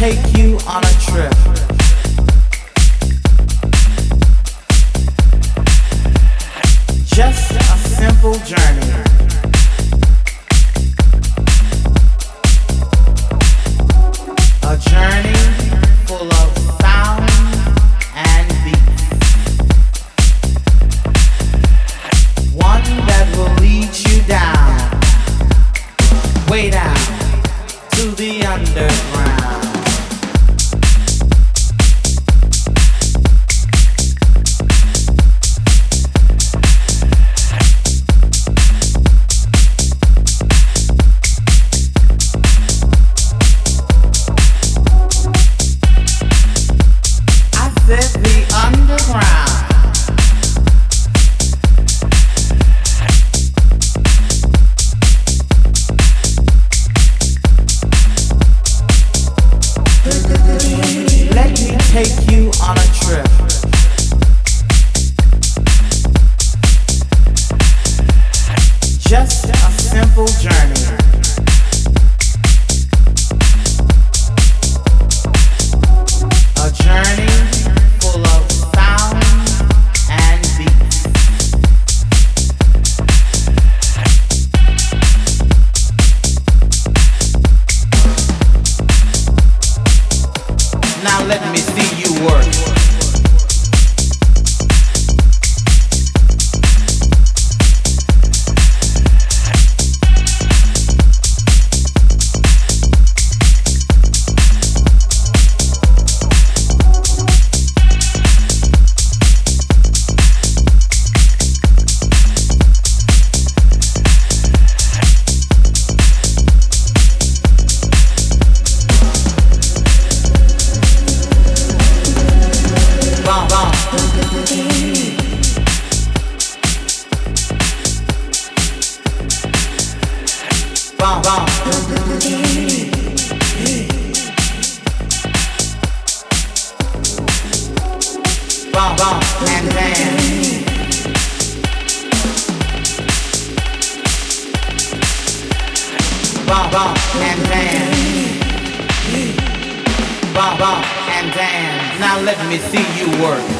take you on a trip. Just a simple journey. See you work. Bum, and dance. Bum, and dance. Now let me see you work.